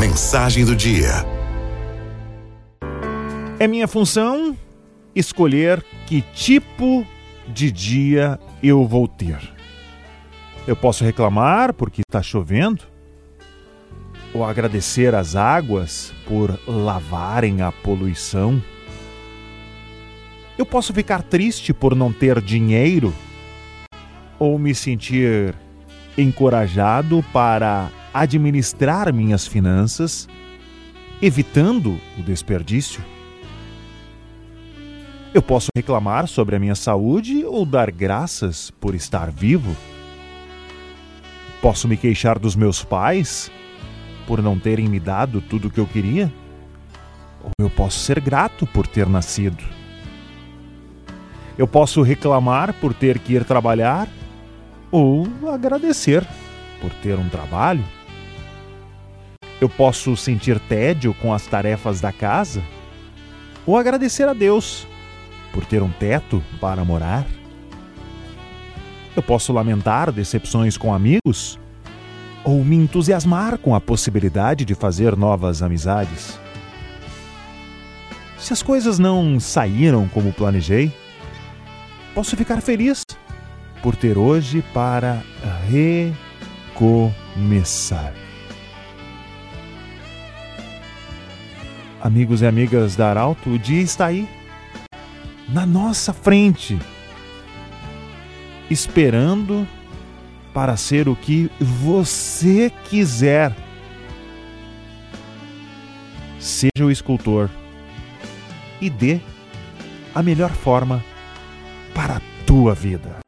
Mensagem do dia. É minha função escolher que tipo de dia eu vou ter. Eu posso reclamar porque está chovendo, ou agradecer às águas por lavarem a poluição. Eu posso ficar triste por não ter dinheiro, ou me sentir encorajado para administrar minhas finanças, evitando o desperdício. Eu posso reclamar sobre a minha saúde ou dar graças por estar vivo. Posso me queixar dos meus pais por não terem me dado tudo o que eu queria? Ou eu posso ser grato por ter nascido? Eu posso reclamar por ter que ir trabalhar ou agradecer por ter um trabalho? Eu posso sentir tédio com as tarefas da casa ou agradecer a Deus por ter um teto para morar? Eu posso lamentar decepções com amigos ou me entusiasmar com a possibilidade de fazer novas amizades? Se as coisas não saíram como planejei, posso ficar feliz por ter hoje para recomeçar. Amigos e amigas da Arauto, o dia está aí, na nossa frente, esperando para ser o que você quiser. Seja o escultor e dê a melhor forma para a tua vida.